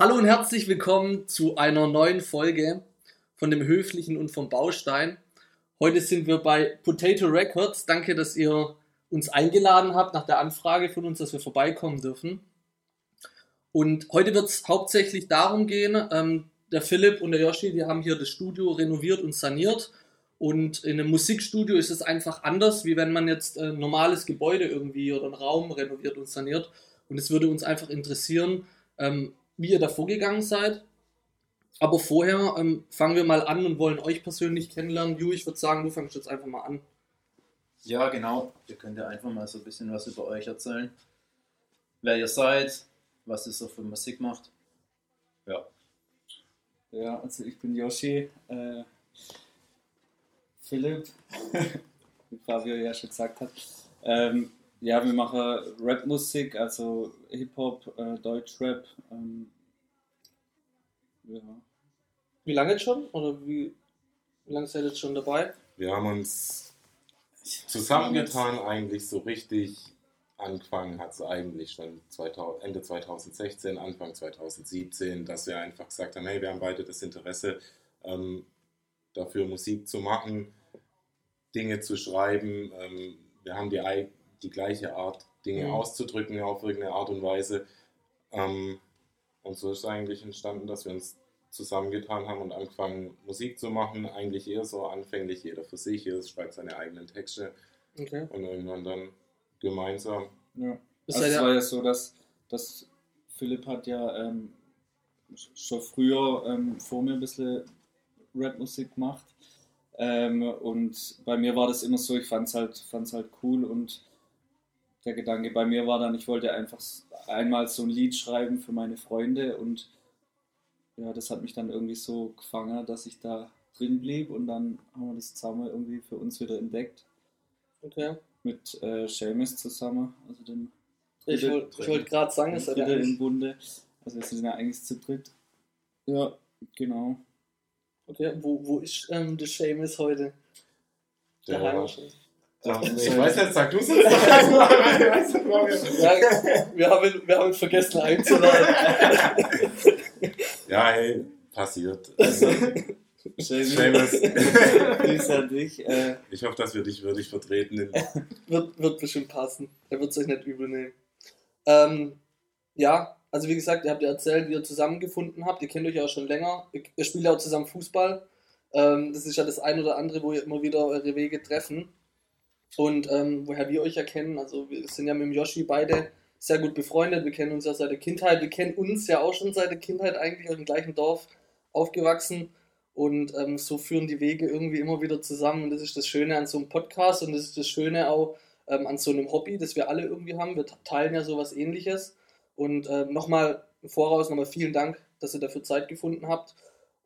Hallo und herzlich willkommen zu einer neuen Folge von dem Höflichen und vom Baustein. Heute sind wir bei Potato Records. Danke, dass ihr uns eingeladen habt nach der Anfrage von uns, dass wir vorbeikommen dürfen. Und heute wird es hauptsächlich darum gehen, ähm, der Philipp und der Yoshi, die haben hier das Studio renoviert und saniert. Und in einem Musikstudio ist es einfach anders, wie wenn man jetzt ein normales Gebäude irgendwie oder einen Raum renoviert und saniert. Und es würde uns einfach interessieren, ähm, wie ihr da vorgegangen seid. Aber vorher ähm, fangen wir mal an und wollen euch persönlich kennenlernen. Ju, ich würde sagen, du fängst jetzt einfach mal an. Ja, genau. Ihr könnt ja einfach mal so ein bisschen was über euch erzählen. Wer ihr seid, was ihr so für Musik macht. Ja. Ja, also ich bin Yoshi. Äh, Philipp, wie Fabio ja schon gesagt hat. Ähm, ja, wir machen Rap-Musik, also Hip-Hop, äh, Deutschrap. Ähm, ja. Wie lange jetzt schon? Oder wie, wie lange seid ihr jetzt schon dabei? Wir haben uns zusammengetan, eigentlich so richtig angefangen hat es eigentlich schon 2000, Ende 2016, Anfang 2017, dass wir einfach gesagt haben, hey, wir haben beide das Interesse, ähm, dafür Musik zu machen, Dinge zu schreiben. Ähm, wir haben die, die gleiche Art, Dinge Mhm. auszudrücken auf irgendeine Art und Weise. Ähm, und so ist eigentlich entstanden, dass wir uns zusammengetan haben und angefangen Musik zu machen. Eigentlich eher so anfänglich jeder für sich, jeder schreibt seine eigenen Texte Okay. und irgendwann dann gemeinsam. ja. Also es war ja so, dass, dass Philipp hat ja ähm, schon früher ähm, vor mir ein bisschen Rap-Musik gemacht. Ähm, und bei mir war das immer so, ich fand es halt, fand's halt cool und der Gedanke bei mir war dann, ich wollte einfach einmal so ein Lied schreiben für meine Freunde und ja, das hat mich dann irgendwie so gefangen, dass ich da drin blieb und dann haben wir das zusammen irgendwie für uns wieder entdeckt Okay. mit äh, Seamus zusammen, also dem Ich wollte wollt gerade sagen, es seid ihr im Bunde. Also wir sind ja eigentlich zu dritt. Ja, genau. Okay, wo, wo ist ähm, der Seamus heute? Der, Daheim ich weiß nicht, sag du es jetzt. Ja, wir haben, wir haben vergessen einzuladen. ja, hey, passiert. Seamus. Seamus. Grüß an dich. Äh, Ich hoffe, dass wir dich würdig vertreten. Wird, wird bestimmt passen. Er wird es euch nicht übel nehmen. Ähm, ja, also wie gesagt, ihr habt ja erzählt, wie ihr zusammengefunden habt. Ihr kennt euch ja auch schon länger. Ihr, ihr spielt ja auch zusammen Fußball. Ähm, das ist ja das ein oder andere, wo ihr immer wieder eure Wege treffen. Und ähm, woher wir euch erkennen, also wir sind ja mit dem Yoshi beide sehr gut befreundet. Wir kennen uns ja seit der Kindheit. Wir kennen uns ja auch schon seit der Kindheit eigentlich dem gleichen Dorf aufgewachsen. Und ähm, so führen die Wege irgendwie immer wieder zusammen. Und das ist das Schöne an so einem Podcast und das ist das Schöne auch ähm, an so einem Hobby, das wir alle irgendwie haben. Wir teilen ja sowas ähnliches. Und ähm, nochmal im Voraus nochmal vielen Dank, dass ihr dafür Zeit gefunden habt.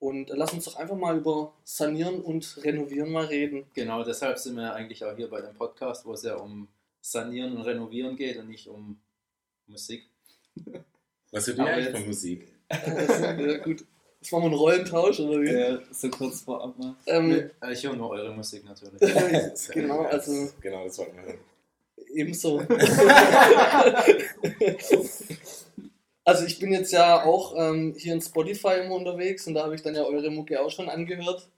Und lass uns doch einfach mal über Sanieren und Renovieren mal reden. Genau, deshalb sind wir eigentlich auch hier bei dem Podcast, wo es ja um Sanieren und Renovieren geht und nicht um Musik. was hört ihr Aber eigentlich von Musik? Das, ja, gut. Das machen wir einen Rollentausch, oder wie? äh, so kurz vorab mal. Ähm, Äh, Ich höre nur eure Musik natürlich. genau, also Genau, das wollten wir hören. ebenso. Also ich bin jetzt ja auch ähm, hier in Spotify immer unterwegs und da habe ich dann ja eure Mucke auch schon angehört.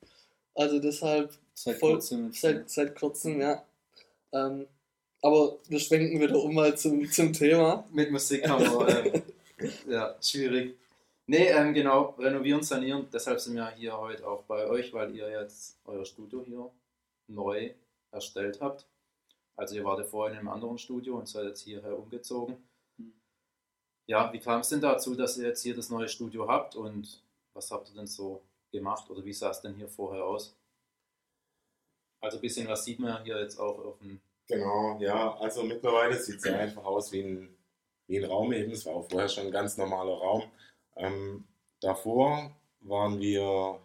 Also deshalb Seit Voll- kurzem. seit, seit kurzem, ja. Ähm, aber wir schwenken wieder um mal zum, zum Thema. Mit Musik haben wir, ähm, ja, schwierig. Nee, ähm, genau, renovieren, sanieren. Deshalb sind wir hier heute auch bei euch, weil ihr jetzt euer Studio hier neu erstellt habt. Also ihr wart ja vorher in einem anderen Studio und seid jetzt hierher umgezogen. Ja, wie kam es denn dazu, dass ihr jetzt hier das neue Studio habt und was habt ihr denn so gemacht oder wie sah es denn hier vorher aus? Also ein bisschen was sieht man hier jetzt auch auf dem Genau, ja, also mittlerweile sieht es ja einfach aus wie ein, wie ein Raum eben. Es war auch vorher schon ein ganz normaler Raum. Ähm, davor waren wir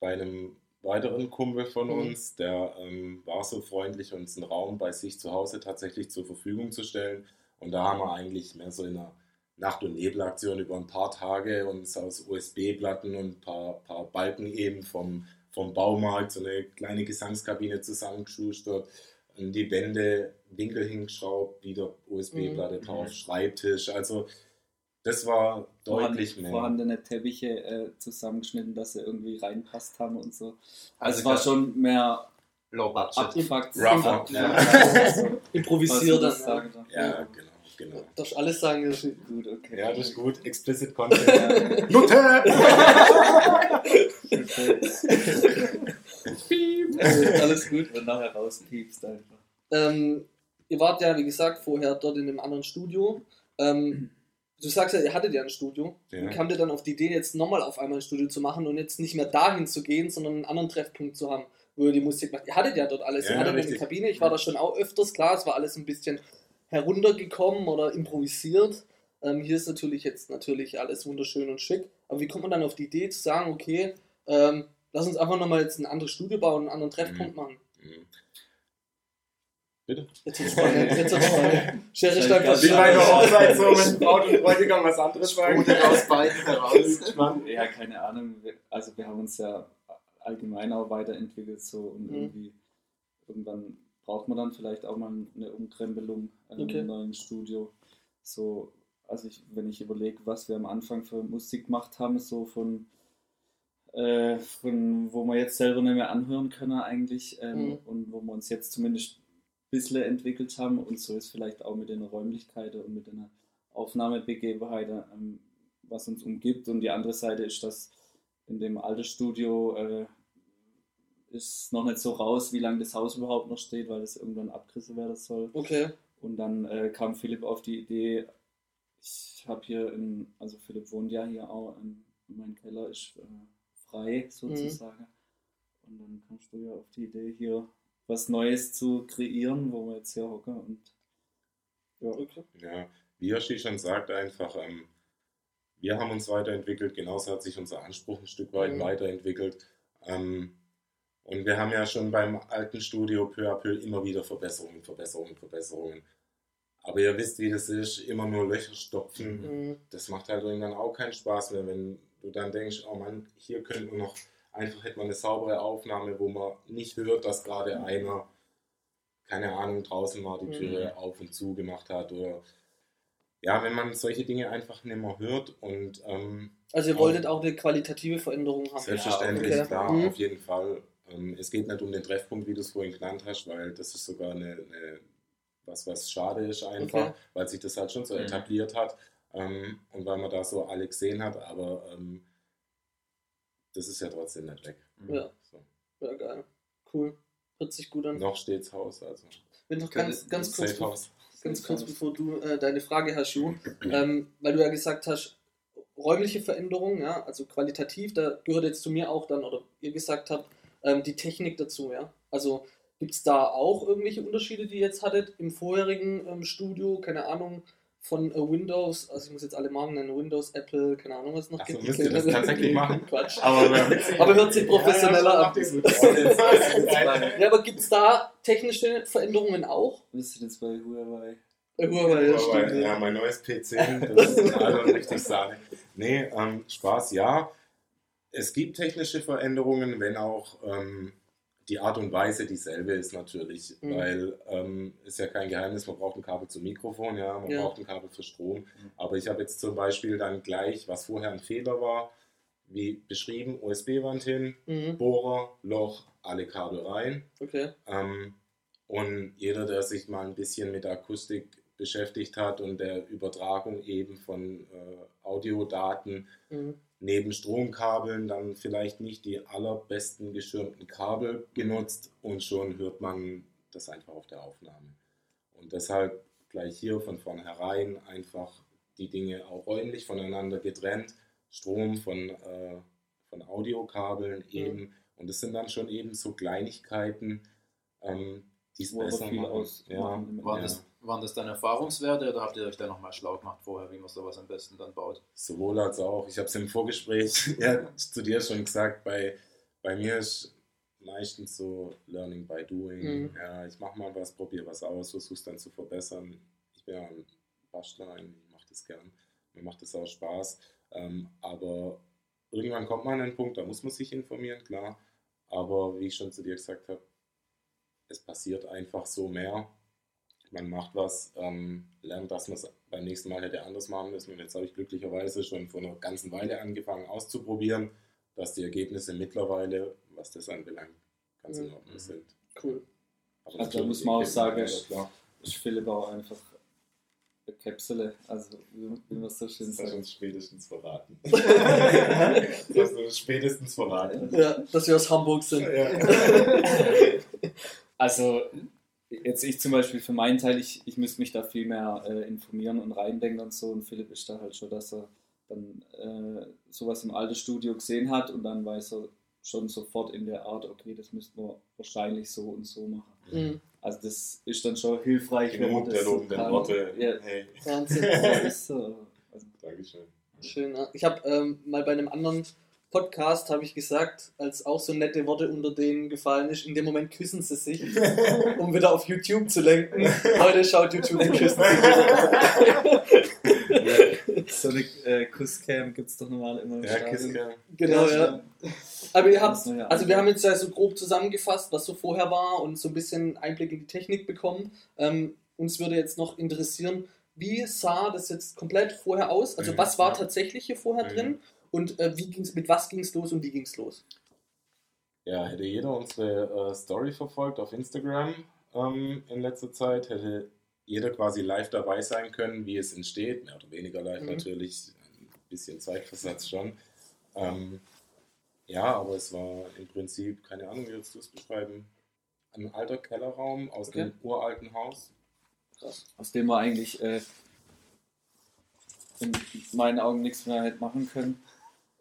bei einem weiteren Kumpel von Mhm. uns, der ähm, war so freundlich, uns einen Raum bei sich zu Hause tatsächlich zur Verfügung zu stellen. Und da haben wir eigentlich mehr so in einer Nacht- und Nebelaktion über ein paar Tage uns aus USB-Platten und ein paar, paar Balken eben vom, vom Baumarkt so eine kleine Gesangskabine zusammengeschustert, an die Wände Winkel hingeschraubt, wieder USB-Platte Mhm. drauf, Schreibtisch. Also Das war deutlich mehr. vorhandene Teppiche äh, zusammengeschnitten, dass sie irgendwie reinpasst haben und so. Also Also es war schon mehr Low Budget. abgefuckt. Rougher. Ab- Ja. Also, Improvisiert. Ja, genau, genau. Darfst alles sagen, das ist Gut, okay. Ja, das ist gut. Explicit Content. Ja. Nutte! äh, alles gut. Und nachher rauspiepst einfach. Ähm, ihr wart ja, wie gesagt, vorher dort in einem anderen Studio. Ähm, du sagst ja, ihr hattet ja ein Studio. Ja. Wie kam ihr dann auf die Idee, jetzt nochmal auf einmal ein Studio zu machen und jetzt nicht mehr dahin zu gehen, sondern einen anderen Treffpunkt zu haben, wo ihr die Musik macht? Ihr hattet ja dort alles. Ja, ihr hattet eine richtig. Kabine. Ich war da schon auch öfters, klar, es war alles ein bisschen heruntergekommen oder improvisiert. Ähm, hier ist natürlich jetzt natürlich alles wunderschön und schick. Aber wie kommt man dann auf die Idee zu sagen, okay, ähm, lass uns einfach nochmal jetzt ein anderes Studio bauen, einen anderen Treffpunkt machen? Mhm. Bitte? Jetzt wird's spannend, jetzt wird's spannend. Schere, Stein, Wie Wie bei einer Hochzeit so, wenn Braut und Bräutigam was anderes sagen. Sprudelt aus beiden heraus. Ja, keine Ahnung. Also wir haben uns ja allgemein auch weiterentwickelt so und Mhm. irgendwie irgendwann braucht man dann vielleicht auch mal eine Umkrempelung äh, Okay. im neuen Studio. So, also ich, wenn ich überlege, was wir am Anfang für Musik gemacht haben, so von, äh, von wo wir jetzt selber nicht mehr anhören können eigentlich ähm, Mhm. und wo wir uns jetzt zumindest ein bisschen entwickelt haben und so ist vielleicht auch mit den Räumlichkeiten und mit den Aufnahmebegebenheiten, ähm, was uns umgibt. Und die andere Seite ist, dass in dem alten Studio äh, ist noch nicht so raus, wie lange das Haus überhaupt noch steht, weil es irgendwann abgerissen werden soll. Okay. Und dann äh, kam Philipp auf die Idee, ich habe hier, in, also Philipp wohnt ja hier auch, in, mein Keller ist äh, frei sozusagen. Und dann kommst du ja auf die Idee, hier was Neues zu kreieren, wo wir jetzt hier hocken. Und ja, okay. Ja, wie Yoshi schon sagt, einfach, ähm, wir haben uns weiterentwickelt, genauso hat sich unser Anspruch ein Stück weit Mhm. weiterentwickelt. Ähm, und wir haben ja schon beim alten Studio peu à peu immer wieder Verbesserungen, Verbesserungen, Verbesserungen. Aber ihr wisst, wie das ist, immer nur Löcher stopfen. Mhm. Das macht halt irgendwann auch keinen Spaß mehr, wenn du dann denkst, oh Mann, hier könnte man noch, einfach hätte man eine saubere Aufnahme, wo man nicht hört, dass gerade einer, keine Ahnung, draußen mal die Türe auf und zu gemacht hat oder ja, wenn man solche Dinge einfach nicht mehr hört und ähm, Also ihr wolltet auch eine qualitative Veränderung haben. selbstverständlich, okay. klar, Mhm. auf jeden Fall. Ähm, es geht nicht um den Treffpunkt, wie du es vorhin genannt hast, weil das ist sogar eine, eine was, was schade ist einfach, Okay. weil sich das halt schon so Mhm. etabliert hat ähm, und weil man da so alle gesehen hat, aber ähm, das ist ja trotzdem nicht weg. Ja. So. Ja, geil. Cool. Hört sich gut an. Noch steht's Haus, also Wenn noch ganz, ganz kurz, House. ganz kurz bevor du äh, deine Frage hast, Ju, ähm, weil du ja gesagt hast, räumliche Veränderung, ja, also qualitativ, da gehört jetzt zu mir auch dann, oder ihr gesagt habt, ähm, die Technik dazu, ja. Also gibt es da auch irgendwelche Unterschiede, die ihr jetzt hattet im vorherigen ähm, Studio, keine Ahnung, von äh, Windows, also ich muss jetzt alle Marken nennen, Windows, Apple, keine Ahnung, was es noch Ach so, gibt. müsst ihr das tatsächlich machen? Quatsch. Aber, Aber hört sich professioneller an. an. Ja, aber gibt es da technische Veränderungen auch? sind jetzt bei Huawei. Bei Huawei, ja, ja, mein neues PC, das ist also richtig Sahne. Nee, ähm, Spaß, ja. Es gibt technische Veränderungen, wenn auch ähm, die Art und Weise dieselbe ist natürlich, Mhm. weil ähm, ist ja kein Geheimnis, man braucht ein Kabel zum Mikrofon, ja, man Ja. braucht ein Kabel für Strom. Aber ich habe jetzt zum Beispiel dann gleich, was vorher ein Fehler war, wie beschrieben, USB-Wand hin, Mhm. Bohrer, Loch, alle Kabel rein. Okay. Ähm, und jeder, der sich mal ein bisschen mit Akustik beschäftigt hat und der Übertragung eben von äh, Audiodaten Mhm. Neben Stromkabeln dann vielleicht nicht die allerbesten geschirmten Kabel genutzt und schon hört man das einfach auf der Aufnahme. Und deshalb gleich hier von vornherein einfach die Dinge auch räumlich voneinander getrennt. Strom von, äh, von Audiokabeln eben. Und es sind dann schon eben so Kleinigkeiten, ähm, die es besser machen. ausmachen. Ja, Waren, ja. das, waren das dann Erfahrungswerte oder habt ihr euch da nochmal schlau gemacht vorher, wie man sowas am besten dann baut? Sowohl als auch. Ich habe es im Vorgespräch ja, zu dir schon gesagt, bei, bei mir ist meistens so Learning by Doing. Mhm. Ja, ich mache mal was, probiere was aus, versuche es dann zu verbessern. Ich bin ja ein Bastler, ich mache das gern. Mir macht das auch Spaß. Ähm, aber irgendwann kommt man an einen Punkt, da muss man sich informieren, klar. Aber wie ich schon zu dir gesagt habe, es passiert einfach so mehr. Man macht was, ähm, lernt, dass man es beim nächsten Mal hätte anders machen müssen. Und jetzt habe ich glücklicherweise schon vor einer ganzen Weile angefangen auszuprobieren, dass die Ergebnisse mittlerweile, was das anbelangt, ganz in Mhm. Ordnung sind. Cool. Aber Also da muss man auch sagen, ja, ist Philipp auch einfach eine Kapsele, also wie, man so schön Das hast sagt. uns spätestens verraten. das hast du uns spätestens verraten. Ja, dass wir aus Hamburg sind. Also jetzt ich zum Beispiel für meinen Teil, ich, ich müsste mich da viel mehr äh, informieren und reindenken und so und Philipp ist da halt schon, dass er dann äh, sowas im alten Studio gesehen hat und dann weiß er schon sofort in der Art, okay, das müssten wir wahrscheinlich so und so machen. Mhm. Also das ist dann schon hilfreich, wenn man Genug das der lobenden kann. Worte. Ja, Hey, Wahnsinn. ist so. Also, Dankeschön. Schön. Ich habe ähm, mal bei einem anderen Podcast habe ich gesagt, als auch so nette Worte unter denen gefallen ist, in dem Moment küssen sie sich, um wieder auf YouTube zu lenken. Heute schaut YouTube und küssen sich wieder. so eine äh, Kusscam gibt es doch normal immer im Ja. Kiska. Genau, ja. Aber ihr habt, also wir haben jetzt ja so grob zusammengefasst, was so vorher war und so ein bisschen Einblick in die Technik bekommen. Ähm, uns würde jetzt noch interessieren, wie sah das jetzt komplett vorher aus? Also Mhm, was war tatsächlich hier vorher Mhm. drin und äh, wie ging's, mit was ging es los und wie ging es los? Ja, hätte jeder unsere äh, Story verfolgt auf Instagram ähm, in letzter Zeit, hätte jeder quasi live dabei sein können, wie es entsteht. Mehr oder weniger live Mhm. natürlich, ein bisschen Zeitversatz schon. Ähm, ja, aber es war im Prinzip, keine Ahnung, wie würdest du es beschreiben, ein alter Kellerraum aus Okay. einem uralten Haus. Krass. aus dem wir eigentlich äh, in meinen Augen nichts mehr hätte machen können.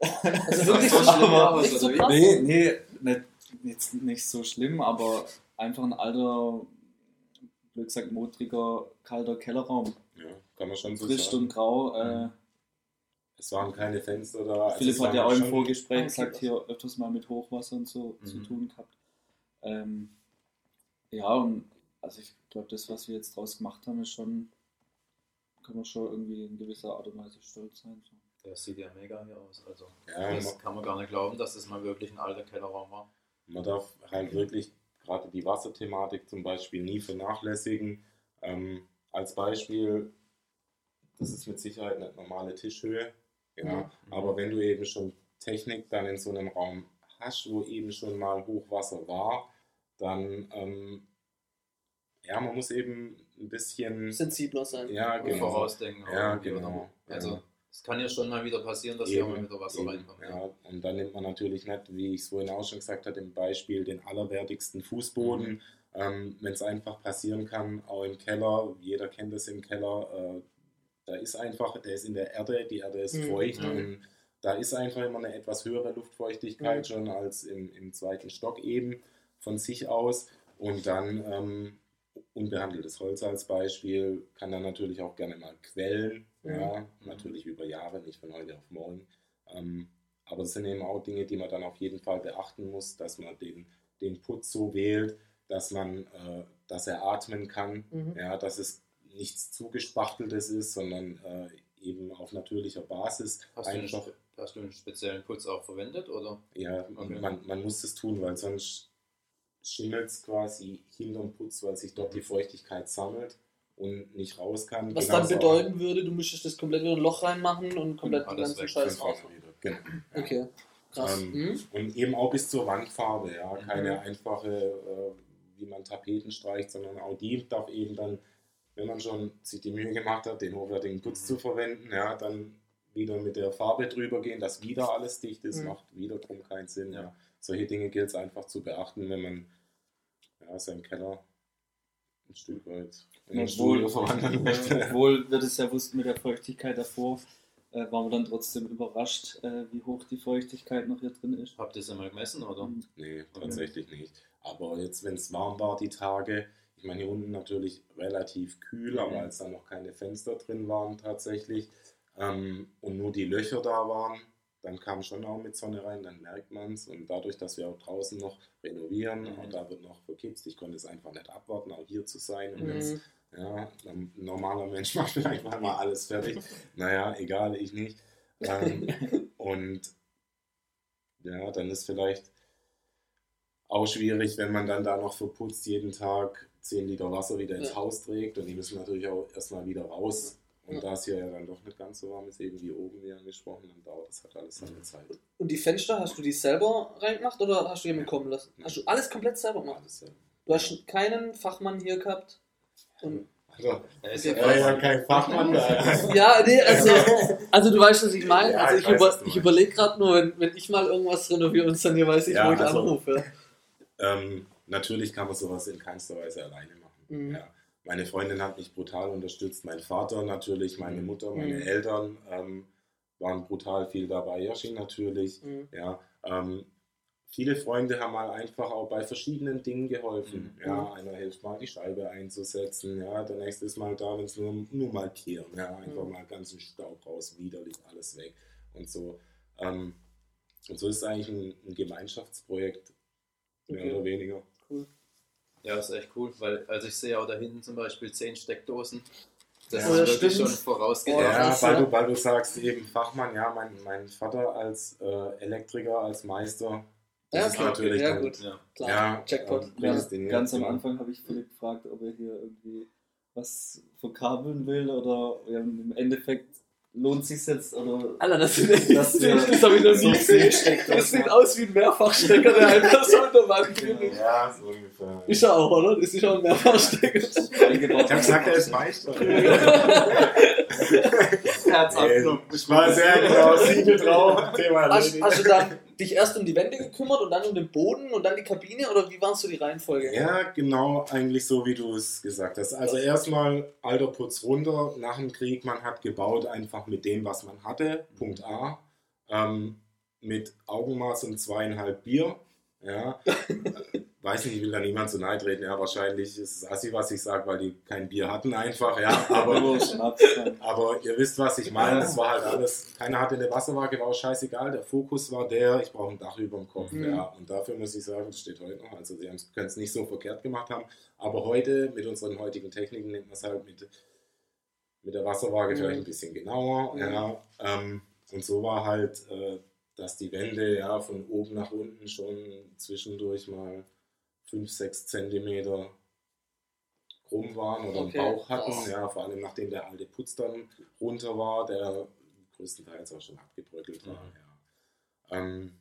Also wirklich so schlimm aus, Echt so wie? Nee, nee, nicht, jetzt nicht so schlimm, aber einfach ein alter, blöd gesagt, modriger, kalter Kellerraum. Ja, kann man schon so Frisch sagen. und grau. Äh. Es waren keine Fenster da. also Philipp es hat ja auch im Vorgespräch gesagt, hier öfters mal mit Hochwasser und so zu Mhm. tun gehabt. Ähm, ja, und also ich glaube, das, was wir jetzt draus gemacht haben, ist schon, kann man schon irgendwie in gewisser Art und Weise stolz sein. So. Das sieht ja mega hier aus. Also, Ja, das man- kann man gar nicht glauben, dass das mal wirklich ein alter Kellerraum war. Man darf halt wirklich gerade die Wasserthematik zum Beispiel nie vernachlässigen. Ähm, als Beispiel, das ist mit Sicherheit nicht normale Tischhöhe. Ja, Mhm. aber wenn du eben schon Technik dann in so einem Raum hast, wo eben schon mal Hochwasser war, dann ähm, ja, man muss eben ein bisschen Sensibler sein. ja, genau. Vorausdenken. auch Ja, genau. Also, Ja. Es kann ja schon mal wieder passieren, dass hier Eben, mal wieder Wasser eben, reinkommt. Ja, und dann nimmt man natürlich nicht, wie ich es vorhin auch schon gesagt habe, im Beispiel den allerwertigsten Fußboden. Mhm. Ähm, Wenn es einfach passieren kann, auch im Keller, jeder kennt es im Keller, äh, da ist einfach, der ist in der Erde, die Erde ist Mhm. feucht Mhm. und da ist einfach immer eine etwas höhere Luftfeuchtigkeit Mhm. schon als im, im zweiten Stock eben von sich aus. Und dann ähm, unbehandeltes Holz als Beispiel kann dann natürlich auch gerne mal quellen. Mhm. Ja, natürlich über Jahre, nicht von heute auf morgen. Ähm, aber das sind eben auch Dinge, die man dann auf jeden Fall beachten muss, dass man den, den Putz so wählt, dass man, äh, dass er atmen kann, Mhm. ja, dass es nichts zugespachteltes ist, sondern äh, eben auf natürlicher Basis Hast, du einen, einfach, hast du einen speziellen Putz auch verwendet? Oder? ja, Okay. man, man muss es tun, weil sonst schimmelt es quasi hinterm Putz, weil sich dort die Feuchtigkeit sammelt und nicht raus kann. Was dann Genauso auch- bedeuten würde, du müsstest das komplett wieder ein Loch reinmachen und komplett den alles ganzen Scheiß raus. Genau. Okay, krass. Ähm, Mhm. Und eben auch bis zur Wandfarbe, ja. Mhm. Keine einfache, äh, wie man Tapeten streicht, sondern auch die darf eben dann, wenn man schon sich die Mühe gemacht hat, den hochwertigen Putz Mhm. zu verwenden, ja, dann wieder mit der Farbe drüber gehen, dass wieder alles dicht ist, Mhm. macht wiederum keinen Sinn. Ja. Solche Dinge gilt es einfach zu beachten, wenn man ja, seinen Keller ein Stück weit Obwohl, obwohl wir das ja wussten mit der Feuchtigkeit davor, äh, waren wir dann trotzdem überrascht, äh, wie hoch die Feuchtigkeit noch hier drin ist. Habt ihr es einmal gemessen? Oder? Nee, tatsächlich nicht. Aber jetzt, wenn es warm war, die Tage, ich meine, hier unten natürlich relativ kühl, Mhm. aber als da noch keine Fenster drin waren tatsächlich ähm, und nur die Löcher da waren, dann kam schon auch mit Sonne rein, dann merkt man es. Und dadurch, dass wir auch draußen noch renovieren, Mhm. und da wird noch verkipst, ich konnte es einfach nicht abwarten, auch hier zu sein. Und Mhm. jetzt, ja, ein normaler Mensch macht vielleicht mal alles fertig. naja, egal, ich nicht. Ähm, und ja, dann ist vielleicht auch schwierig, wenn man dann da noch verputzt jeden Tag 10 Liter Wasser wieder ins Ja. Haus trägt und die müssen natürlich auch erstmal wieder raus. Und Ja. da es hier ja dann doch nicht ganz so warm ist, eben wie oben wie angesprochen, dann dauert das halt alles seine Zeit. Und die Fenster, hast du die selber reingemacht oder hast du jemanden kommen lassen? Hast du alles komplett selber gemacht? Alles selber. Du hast keinen Fachmann hier gehabt? Und Also, Er ist Ja, ja kein Fachmann da. Ja, nee, also, also du weißt, was ich meine. Ja, also ich ich, über, ich überlege gerade nur, wenn, wenn ich mal irgendwas renoviere und dann hier weiß ich, Ja, wo ich also- anrufe. Ähm, natürlich kann man sowas in keinster Weise alleine machen. Mhm. Ja. Meine Freundin hat mich brutal unterstützt, mein Vater natürlich, meine Mutter, meine Mhm. Eltern ähm, waren brutal viel dabei, Yoshi natürlich. Mhm. Ja, ähm, viele Freunde haben mal einfach auch bei verschiedenen Dingen geholfen. Mhm. Ja, einer hilft mal die Scheibe einzusetzen, ja, der nächste ist mal da, wenn es nur, nur mal kehren, ja, einfach Mhm. mal ganzen Staub raus, widerlich alles weg und so. Ähm, und so ist es eigentlich ein, ein Gemeinschaftsprojekt, mehr Okay. oder weniger. Cool. Ja, ist echt cool, weil also ich sehe auch da hinten zum Beispiel 10 Steckdosen. Das Ja, ist das wirklich stimmt. schon vorausgedacht. Oh, Ja, weil du, weil du sagst eben Fachmann, ja, mein, mein Vater als äh, Elektriker, als Meister, das Ja, ist okay, natürlich ja, dann, gut. Ja. Klar, Ja, Jackpot. ähm, Ja, ganz am. Anfang habe ich Philipp gefragt, ob er hier irgendwie was verkabeln will oder ja, im Endeffekt lohnt sich jetzt oder Alter, das, sind echt, das, Das das habe ich noch so nie gesehen. Das sieht aus wie ein Mehrfachstecker, der einfach so unter Wand findet. Ja, so ungefähr. Ist er auch, oder? Das ist auch ein Mehrfachstecker. Ich habe gesagt, er ist Meister. Herz Nee, ich war sehr genau, Siegel drauf, Thema Hast, hast du dann dich erst um die Wände gekümmert und dann um den Boden und dann die Kabine oder wie war so die Reihenfolge? Ja, genau, eigentlich so, wie du es gesagt hast. Also erstmal alter Putz runter, nach dem Krieg, man hat gebaut einfach mit dem, was man hatte, Punkt A, ähm, mit Augenmaß und zweieinhalb Bier, ja. Weiß nicht, ich will da niemand zu nahe treten, ja, wahrscheinlich ist es assi, was ich sage, weil die kein Bier hatten einfach, ja, aber... Aber ihr wisst, was ich meine. Es war halt alles, keiner hatte eine Wasserwaage, war auch scheißegal. Der Fokus war der, ich brauche ein Dach über dem Kopf. Mhm. Ja, und dafür muss ich sagen, das steht heute noch. Also, sie können es nicht so verkehrt gemacht haben. Aber heute, mit unseren heutigen Techniken, nimmt man es halt mit, mit der Wasserwaage Mhm. vielleicht ein bisschen genauer. Mhm. Ja, ähm, und so war halt, äh, dass die Wände ja von oben nach unten schon zwischendurch mal 5, 6 Zentimeter krumm waren oder Okay. einen Bauch hatten. Ja, vor allem nachdem der alte Putz dann runter war, der größtenteils auch schon abgebröckelt war. Mhm. Ja. Ähm,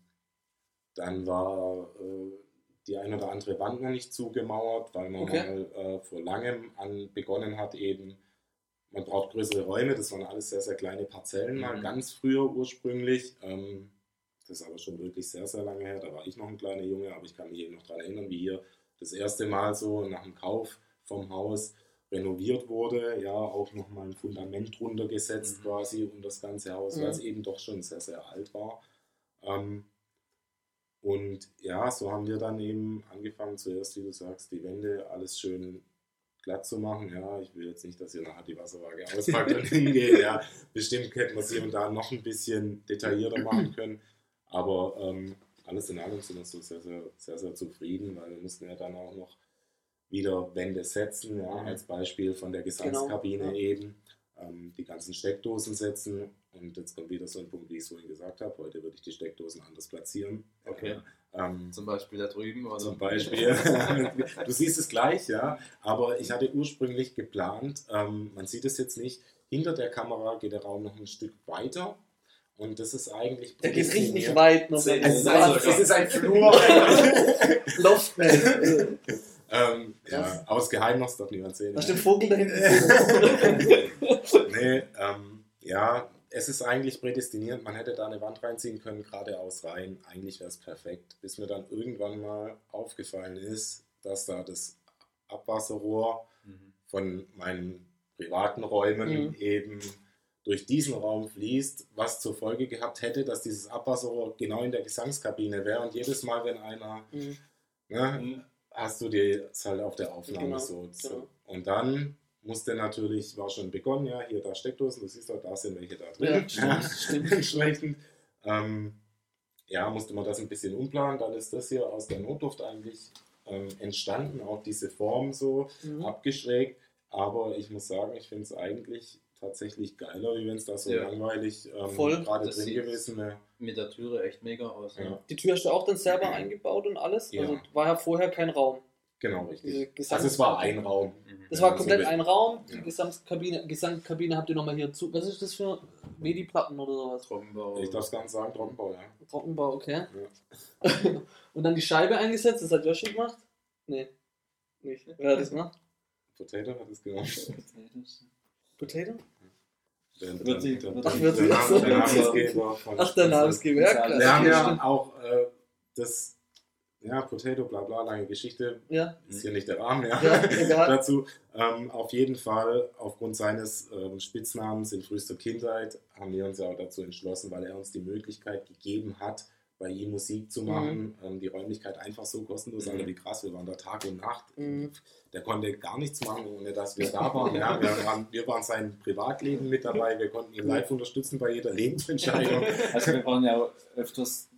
dann war äh, die ein oder andere Wand noch nicht zugemauert, weil man Okay. mal äh, vor langem an begonnen hat, eben, man braucht größere Räume, das waren alles sehr, sehr kleine Parzellen, mal Mhm. ganz früher ursprünglich. Ähm, das ist aber schon wirklich sehr, sehr lange her. Da war ich noch ein kleiner Junge, aber ich kann mich eben noch daran erinnern, wie hier das erste Mal so nach dem Kauf vom Haus renoviert wurde. Ja, auch nochmal ein Fundament drunter gesetzt Mhm. quasi um das ganze Haus, Mhm. weil es eben doch schon sehr, sehr alt war. Ähm, und ja, so haben wir dann eben angefangen, zuerst, wie du sagst, die Wände alles schön glatt zu machen. Ja, ich will jetzt nicht, dass ihr nachher die Wasserwaage auspackt und hingeht. Ja, bestimmt hätten wir es hier und da noch ein bisschen detaillierter machen können. Aber ähm, alles in allem sind wir so sehr, sehr, sehr, sehr zufrieden, weil wir mussten ja dann auch noch wieder Wände setzen, ja, Mhm. als Beispiel von der Gesangskabine Genau, ja. eben, ähm, die ganzen Steckdosen setzen. Und jetzt kommt wieder so ein Punkt, wie ich es vorhin gesagt habe. Heute würde ich die Steckdosen anders platzieren. Okay. Ähm, Zum Beispiel da drüben oder? zum Beispiel. du siehst es gleich, ja. Aber ich hatte ursprünglich geplant, ähm, man sieht es jetzt nicht, hinter der Kamera geht der Raum noch ein Stück weiter. Und das ist eigentlich. Der geht richtig weit noch. Ist, Also, ein, es ist ein Flur. Loft. ähm, ja, Krass. aus Geheimnis darf niemand sehen. Hast ja. den Vogel da hinten? nee, ähm, ja, es ist eigentlich prädestiniert. Man hätte da eine Wand reinziehen können, geradeaus rein. Eigentlich wäre es perfekt. Bis mir dann irgendwann mal aufgefallen ist, dass da das Abwasserrohr Mhm. von meinen privaten Räumen Mhm. eben durch diesen Raum fließt, was zur Folge gehabt hätte, dass dieses Abwasserrohr genau in der Gesangskabine wäre und jedes Mal, wenn einer, Mhm. ne, hast du die es halt auf der Aufnahme Genau, so, so. genau. Und dann musste natürlich, war schon begonnen, ja, hier da Steckdosen, du siehst doch, da sind welche da drin. Ja, stimmt, stimmt. Entsprechend, ähm, ja, musste man das ein bisschen umplanen, dann ist das hier aus der Notluft eigentlich ähm, entstanden, auch diese Form so Mhm. abgeschrägt. Aber ich muss sagen, ich finde es eigentlich tatsächlich geiler, wie wenn es da so Ja. langweilig ähm, Voll. gerade Das drin sieht- gewesen wäre. Mit der Türe echt mega aus. Ja. Die Tür hast du auch dann selber eingebaut und alles? Ja. Also war ja vorher kein Raum. Genau, richtig. Also es war ein Raum. Mhm. Das Ja, war komplett ein Raum. Die Ja. Gesamtkabine, Gesangkabine habt ihr nochmal hier zu. Was ist das für Medi-Platten oder sowas? Trockenbau. Ich darf es gar nicht sagen, Trockenbau, ja. Trockenbau, okay. und dann die Scheibe eingesetzt, das hat Yoshi gemacht? Nee. Nicht. Wer hat das gemacht? Potato hat es genommen. Potato? Der, Wird sie- der, wird Name- der Ach. Namensgeber Ach, der Namensgeber, ja, klar. Wir haben ja auch äh, das, ja, Potato, bla bla, lange Geschichte, Ja, ist hier nicht der Rahmen, ja. ja. Dazu ähm, auf jeden Fall aufgrund seines ähm, Spitznamens in frühester Kindheit haben wir uns ja auch dazu entschlossen, weil er uns die Möglichkeit gegeben hat, bei ihm Musik zu machen. Ähm, die Räumlichkeit einfach so kostenlos, Mhm. Alter, wie krass, wir waren da Tag und Nacht. Mhm. Der konnte gar nichts machen, ohne dass wir da waren. Ja, wir, waren wir waren sein Privatleben mit dabei, wir konnten ihn live unterstützen bei jeder Lebensentscheidung. Also wir waren ja öfters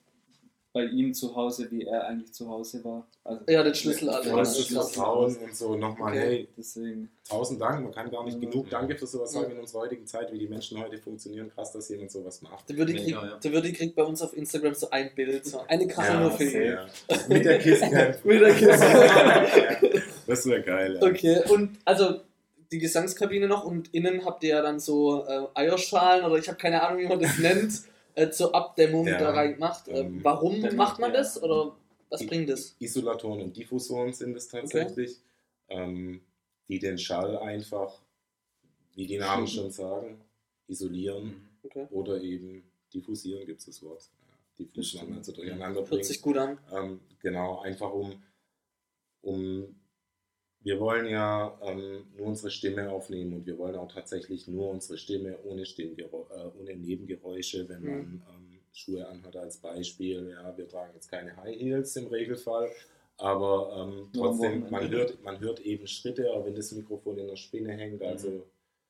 bei ihm zu Hause, wie er eigentlich zu Hause war. Also Ja, den Schlüssel alle. Ja, Das ist das und so nochmal, Okay. hey, deswegen. tausend Dank, man kann gar nicht Mhm. genug Danke für sowas sagen Mhm. in unserer heutigen Zeit, wie die Menschen heute funktionieren. Krass, dass jemand sowas macht. Der Würde Mega, kriegt, ja. der kriegt bei uns auf Instagram so ein Bild, so eine Ja, nur für ihn. Mit der Kisscamp. Mit der Kiste. Das wäre geil. Ja. okay, und also die Gesangskabine noch und innen habt ihr ja dann so äh, Eierschalen oder ich habe keine Ahnung, wie man das nennt, äh, zur Abdämmung Ja, da rein gemacht. Äh, ähm, warum Dämmung, macht man das oder was bringt das? Isolatoren und Diffusoren sind es tatsächlich, ähm, die den Schall einfach, wie die Namen schon sagen, isolieren. Okay. oder eben diffusieren, gibt es das Wort. Ja, diffusieren, also durcheinander Hört bringen. sich gut an. Ähm, genau, einfach um, um, wir wollen ja ähm, nur unsere Stimme aufnehmen und wir wollen auch tatsächlich nur unsere Stimme ohne, Stimmgerä äh, ohne Nebengeräusche, wenn man Mhm. ähm, Schuhe anhat als Beispiel. Ja, wir tragen jetzt keine High Heels im Regelfall, aber ähm, trotzdem, man hört, man hört eben Schritte, auch wenn das Mikrofon in der Spinne hängt, also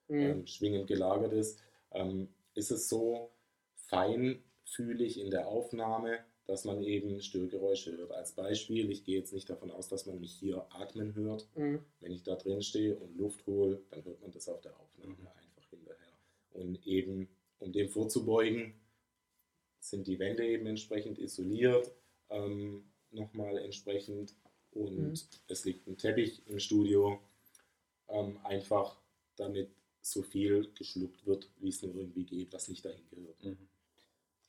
Mhm. ähm, schwingend gelagert ist, ähm, ist es so feinfühlig in der Aufnahme, dass man eben Störgeräusche hört. Als Beispiel, ich gehe jetzt nicht davon aus, dass man mich hier atmen hört. Mhm. Wenn ich da drin stehe und Luft hole, dann hört man das auf der Aufnahme Mhm. einfach hinterher. Und eben, um dem vorzubeugen, sind die Wände eben entsprechend isoliert, ähm, nochmal entsprechend und Mhm. es liegt ein Teppich im Studio, ähm, einfach damit so viel geschluckt wird, wie es nur irgendwie geht, was nicht dahin gehört. Mhm.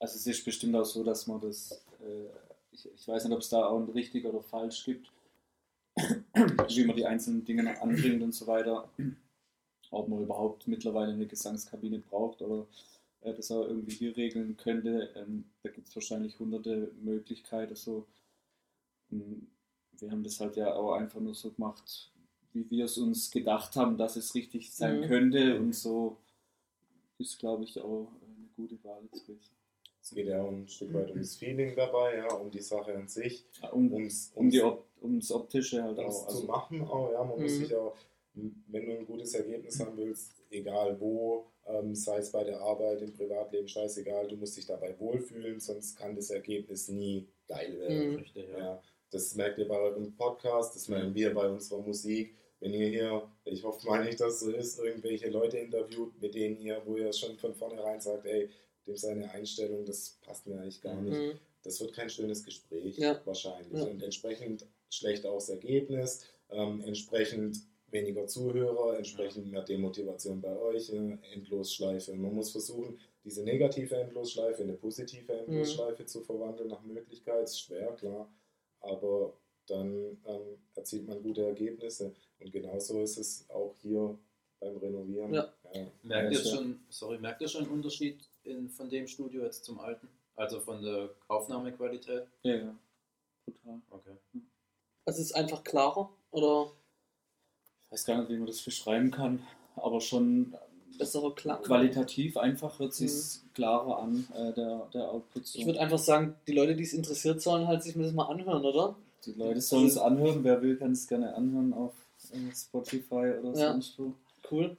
Also es ist bestimmt auch so, dass man das, äh, ich, ich weiß nicht, ob es da auch ein richtig oder falsch gibt, wie man die einzelnen Dinge anbringt und so weiter. Ob man überhaupt mittlerweile eine Gesangskabine braucht oder äh, das auch irgendwie hier regeln könnte. Ähm, da gibt es wahrscheinlich hunderte Möglichkeiten. So. Ähm, Wir haben das halt ja auch einfach nur so gemacht, wie wir es uns gedacht haben, dass es richtig sein Mhm. könnte und so ist, glaube ich, auch eine gute Wahl jetzt gewesen. Es geht ja auch ein Stück weit ums Feeling dabei, ja, um die Sache an sich, Ja, Um, ums, um die Op ums Optische halt ums auch. zu Also, machen auch, ja, man muss Mhm. sich auch, wenn du ein gutes Ergebnis haben willst, egal wo, ähm, sei es bei der Arbeit, im Privatleben, scheißegal, du musst dich dabei wohlfühlen, sonst kann das Ergebnis nie geil werden. Mhm. Richtig, ja. Ja, das merkt ihr bei eurem Podcast, das merken wir bei unserer Musik. Wenn ihr hier, ich hoffe mal nicht, dass es so ist, irgendwelche Leute interviewt, mit denen ihr, wo ihr schon von vornherein sagt, ey, dem seine Einstellung, das passt mir eigentlich gar nicht. Mhm. Das wird kein schönes Gespräch, Ja. wahrscheinlich. Ja. Und entsprechend schlecht auch das Ergebnis, ähm, entsprechend weniger Zuhörer, entsprechend mehr Demotivation bei euch, äh, Endlosschleife. Man muss versuchen, diese negative Endlosschleife in eine positive Endlosschleife zu verwandeln, nach Möglichkeit. Ist schwer, klar, aber dann ähm, erzielt man gute Ergebnisse. Und genauso ist es auch hier beim Renovieren. Ja. Merkt ihr Ja, schon, sorry, merkt ihr schon einen Unterschied in, von dem Studio jetzt zum alten? Also von der Aufnahmequalität? ja, ja, total. Okay. Also es ist einfach klarer oder Ich weiß gar nicht, wie man das beschreiben kann, aber schon besserer Klang? qualitativ einfach hört sich klarer an, äh, der, der Output. So. Ich würde einfach sagen, die Leute, die es interessiert, sollen halt sich das mal anhören, oder? Die Leute sollen es anhören, wer will, kann es gerne anhören auf äh, Spotify oder Ja. sonst wo. Cool.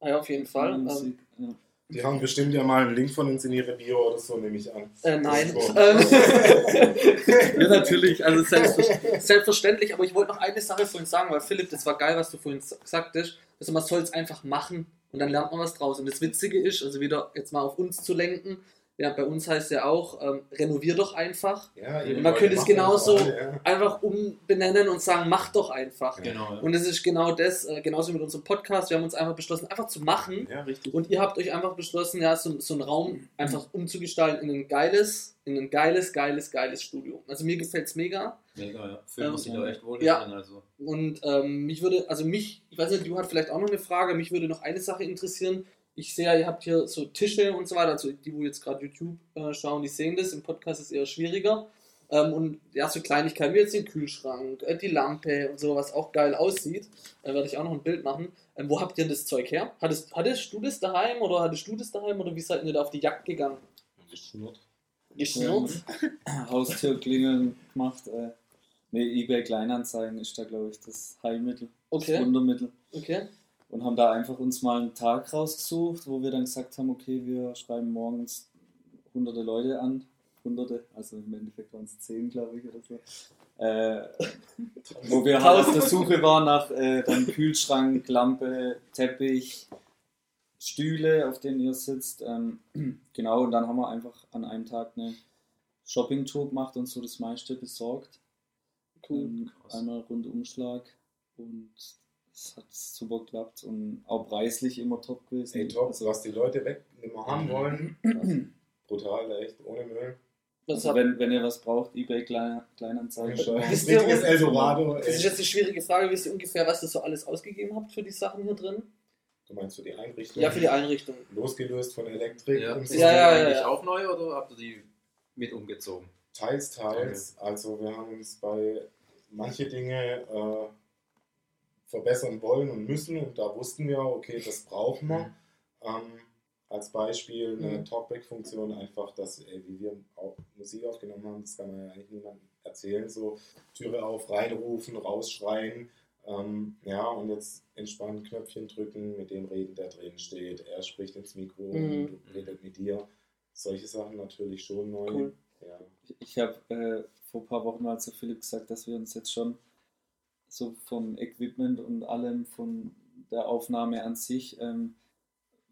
Ah ja, auf jeden Fall. Ähm, Musik, ja. Die haben bestimmt ja mal einen Link von uns in ihre Bio oder so, nehme ich an. äh, nein. Ähm, ja, natürlich, also selbstver selbstverständlich, aber ich wollte noch eine Sache vorhin sagen, weil Philipp, das war geil, was du vorhin sagtest. Also man soll es einfach machen und dann lernt man was draus. Und das Witzige ist, also wieder jetzt mal auf uns zu lenken, ja, bei uns heißt ja auch, ähm, renovier doch einfach. Ja, Und man könnte es genauso- ja. Einfach umbenennen und sagen, mach doch einfach. Genau. Ja. Und es ist genau das, äh, genauso mit unserem Podcast, wir haben uns einfach beschlossen, einfach zu machen. Ja, richtig. Und ihr habt euch einfach beschlossen, ja, so, so einen Raum einfach umzugestalten in ein geiles, in ein geiles, geiles, geiles Studio. Also mir gefällt es mega. Mega, ja. Fühlt Ähm, sich da echt wohl ja. drin. Also. Und ähm, mich würde, also mich, ich weiß nicht, du hast vielleicht auch noch eine Frage, mich würde noch eine Sache interessieren. Ich sehe, ja, ihr habt hier so Tische und so weiter, also die, wo jetzt gerade YouTube äh, schauen, die sehen das, im Podcast ist es eher schwieriger. Ähm, und ja, so Kleinigkeiten wie jetzt den Kühlschrank, äh, die Lampe und so, was auch geil aussieht. Äh, werde ich auch noch ein Bild machen. Ähm, wo habt ihr denn das Zeug her? Hattest, hattest du das daheim oder hattest du das daheim oder wie seid ihr da auf die Jagd gegangen? Geschnurrt. Geschnurrt? Haustürklingeln gemacht. Äh, nee, eBay Kleinanzeigen ist da, glaube ich, das Heilmittel, das Okay, Wundermittel. okay. Und haben da einfach uns mal einen Tag rausgesucht, wo wir dann gesagt haben, okay, wir schreiben morgens hunderte Leute an. Hunderte, also im Endeffekt waren es zehn, glaube ich, oder so. Äh, wo wir halt auf der Suche waren nach äh, dann Kühlschrank, Lampe, Teppich, Stühle, auf denen ihr sitzt. Ähm, genau, und dann haben wir einfach an einem Tag eine Shopping-Tour gemacht und so das meiste besorgt. Cool. Ähm, einmal Rundumschlag und es hat super geklappt und auch preislich immer top gewesen. Ey, top, Also, was die Leute weg mehr haben wollen. Brutal, echt, ohne Müll. Also wenn, wenn ihr was braucht, eBay Klein, Kleinanzeigen. Ein Wisst ihr, richtiges und- Eldorado. Das ist jetzt eine schwierige Frage. Wisst ihr ungefähr, was ihr so alles ausgegeben habt für die Sachen hier drin? Du meinst für die Einrichtung? Ja, für die Einrichtung. Losgelöst von Elektrik. Ja. und Ist. Ja, ja, eigentlich ja. auch neu oder habt ihr die mit umgezogen? Teils, teils. Also wir haben uns bei manche Dinge äh, verbessern wollen und müssen und da wussten wir, okay, das brauchen wir. Ähm, als Beispiel eine Mhm. Talkback-Funktion einfach, dass, ey, wie wir auch Musik aufgenommen haben, das kann man ja eigentlich niemandem erzählen, so Türe auf, reinrufen, rausschreien, ähm, ja, und jetzt entspannt Knöpfchen drücken, mit dem reden, der drin steht, er spricht ins Mikro Mhm. und redet mit dir. Solche Sachen natürlich schon neu. Cool. Ja. Ich, ich habe äh, vor ein paar Wochen mal zu Philipp gesagt, dass wir uns jetzt schon so vom Equipment und allem, von der Aufnahme an sich ähm,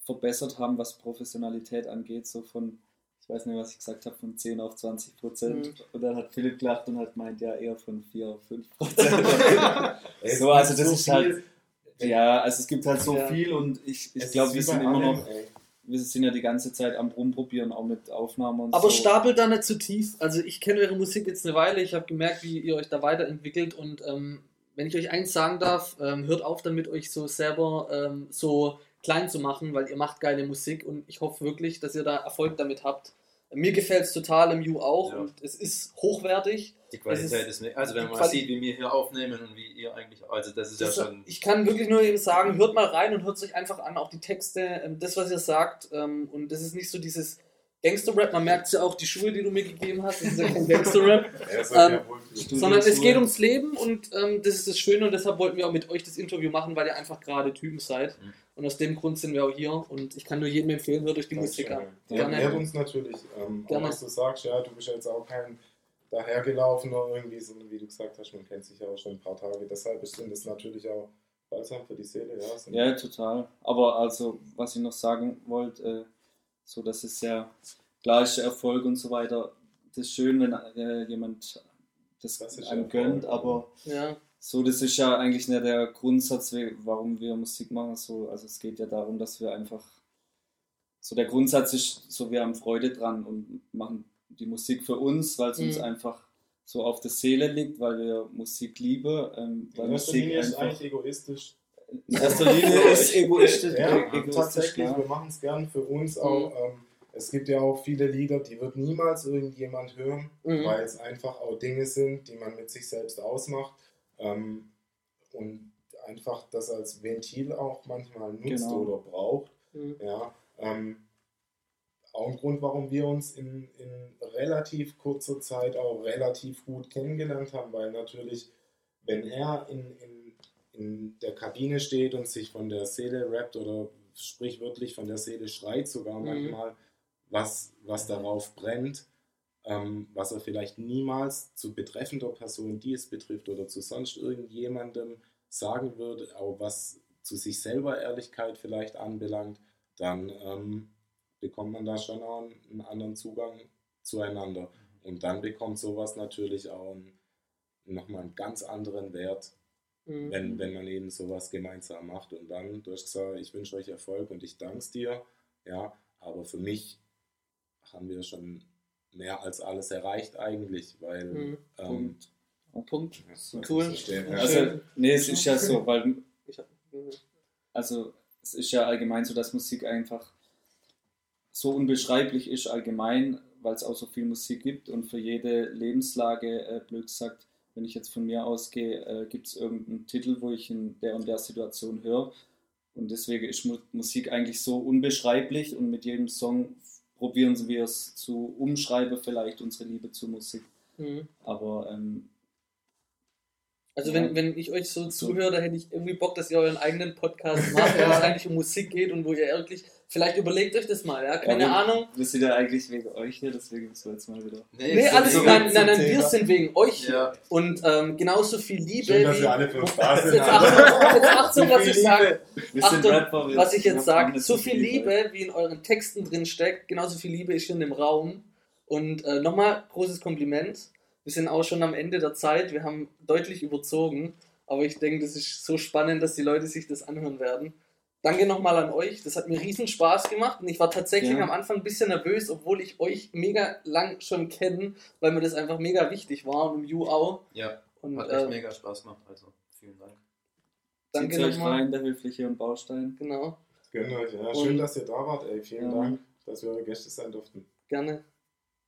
verbessert haben, was Professionalität angeht, so von, ich weiß nicht, was ich gesagt habe, von 10 auf 20 Prozent. Mhm. Und dann hat Philipp gelacht und hat meint, ja, eher von 4 auf 5 Prozent. So, also das so ist halt, ja, also es gibt halt so Ja. viel und ich, ich glaube, wir sind immer allem, noch, ey. wir sind ja die ganze Zeit am Rumprobieren, auch mit Aufnahmen und Aber so. stapelt da nicht zu tief. Also ich kenne eure Musik jetzt eine Weile. Ich habe gemerkt, wie ihr euch da weiterentwickelt. Und ähm, wenn ich euch eins sagen darf, ähm, hört auf damit, euch so selber ähm, so klein zu machen, weil ihr macht geile Musik. Und ich hoffe wirklich, dass ihr da Erfolg damit habt. Mir gefällt es total, im You auch. Ja. Und es ist hochwertig. Die Qualität Es ist, nicht. Also wenn man Quali- sieht, wie wir hier aufnehmen und wie ihr eigentlich. Also das ist Das, ja schon. ich kann wirklich nur eben sagen, hört mal rein und hört es euch einfach an, auch die Texte, ähm, das, was ihr sagt. Ähm, und das ist nicht so dieses Gangster-Rap, man merkt es ja auch, die Schuhe, die du mir gegeben hast, das ist ja kein Gangster-Rap. Er Ähm, ja Sondern es geht ums Leben und ähm, das ist das Schöne und deshalb wollten wir auch mit euch das Interview machen, weil ihr einfach gerade Typen seid. Mhm. Und aus dem Grund sind wir auch hier und ich kann nur jedem empfehlen, hört euch die Das Musik an. Ja, Gerne. uns natürlich. Ähm, auch Gerne. was du sagst, ja, du bist jetzt auch kein dahergelaufener irgendwie, sondern wie du gesagt hast, man kennt sich ja auch schon ein paar Tage. Deshalb ist das natürlich auch balsam für die Seele. Ja, Ja, total. Aber also, was ich noch sagen wollte, äh, so dass es ja klar ist, Erfolg und so weiter. Das ist schön, wenn äh, jemand das, Das ist einem Erfolg, gönnt, aber Ja, so, das ist ja eigentlich nicht der Grundsatz, warum wir Musik machen. So, also es geht ja darum, dass wir einfach so der Grundsatz ist, so wir haben Freude dran und machen die Musik für uns, weil es uns Mhm. einfach so auf der Seele liegt, weil wir Musik lieben, ähm, weil in Musik Linie ist eigentlich egoistisch. In erster Linie ist egoistisch, Ja, e- egoistisch tatsächlich, klar. wir machen es gern für uns auch. Ähm, es gibt ja auch viele Lieder, die wird niemals irgendjemand hören, Mhm. weil es einfach auch Dinge sind, die man mit sich selbst ausmacht. Ähm, und einfach das als Ventil auch manchmal nutzt Genau. oder braucht. Mhm. Ja, ähm, auch ein Grund, warum wir uns in, in relativ kurzer Zeit auch relativ gut kennengelernt haben, weil natürlich, wenn er in, in, in der Kabine steht und sich von der Seele rappt oder sprichwörtlich von der Seele schreit sogar Mhm. manchmal, was, was darauf brennt, ähm, was er vielleicht niemals zu betreffender Person, die es betrifft oder zu sonst irgendjemandem sagen würde, auch was zu sich selber Ehrlichkeit vielleicht anbelangt, dann ähm, bekommt man da schon auch einen, einen anderen Zugang zueinander. Und dann bekommt sowas natürlich auch einen, nochmal einen ganz anderen Wert, Mhm. wenn, wenn man eben sowas gemeinsam macht. Und dann, du hast gesagt, ich wünsche euch Erfolg und ich danke dir. Ja, aber für mich haben wir schon mehr als alles erreicht eigentlich, weil Mhm. ähm, Punkt. ja, das Cool. ja. Also, nee, es ist ja so, weil mhm. also es ist ja allgemein so, dass Musik einfach so unbeschreiblich ist allgemein, weil es auch so viel Musik gibt und für jede Lebenslage, äh, blöd gesagt, wenn ich jetzt von mir ausgehe, äh, gibt es irgendeinen Titel, wo ich in der und der Situation höre. Und deswegen ist Mu Musik eigentlich so unbeschreiblich und mit jedem Song probieren wir es zu umschreiben, vielleicht unsere Liebe zur Musik. Mhm. Aber ähm, Also Ja. wenn, wenn ich euch so zuhöre, da hätte ich irgendwie Bock, dass ihr euren eigenen Podcast macht, wo es eigentlich um Musik geht und wo ihr wirklich, vielleicht überlegt euch das mal, ja, keine Ja, Ahnung. wir sind ja eigentlich wegen euch hier, deswegen müssen wir jetzt mal wieder. Nee, so- alles, nein, nein, nein, wir sind wegen euch hier. Ja, Und ähm, genauso viel Liebe Schön, dass wie... wir alle für uns da sind. Jetzt Achtung, jetzt Achtung was ich sage. Wir Achtung, Rapper, wir- was ich jetzt sage, so viel Liebe, wie in euren Texten drin steckt, genauso viel Liebe ist hier in dem Raum. Und äh, nochmal großes Kompliment. Wir sind auch schon am Ende der Zeit. Wir haben deutlich überzogen. Aber ich denke, das ist so spannend, dass die Leute sich das anhören werden. Danke nochmal an euch. Das hat mir riesen Spaß gemacht. Und ich war tatsächlich Ja. am Anfang ein bisschen nervös, obwohl ich euch mega lang schon kenne, weil mir das einfach mega wichtig war und im You auch. ja, Und hat echt äh, mega Spaß gemacht, also vielen Dank. danke Zieht's euch nochmal. rein, der höfliche und Baustein. Genau, Gönnt euch, ja. Und- Schön, dass ihr da wart, ey. Vielen Ja. Dank, dass wir eure Gäste sein durften. gerne.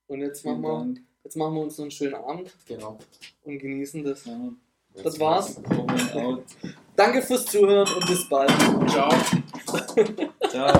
Und jetzt Vielen machen, wir, Dank. Jetzt machen wir uns noch einen schönen Abend Genau. und genießen das. Ja, Das war's. Danke fürs Zuhören und bis bald. Ciao. Ciao.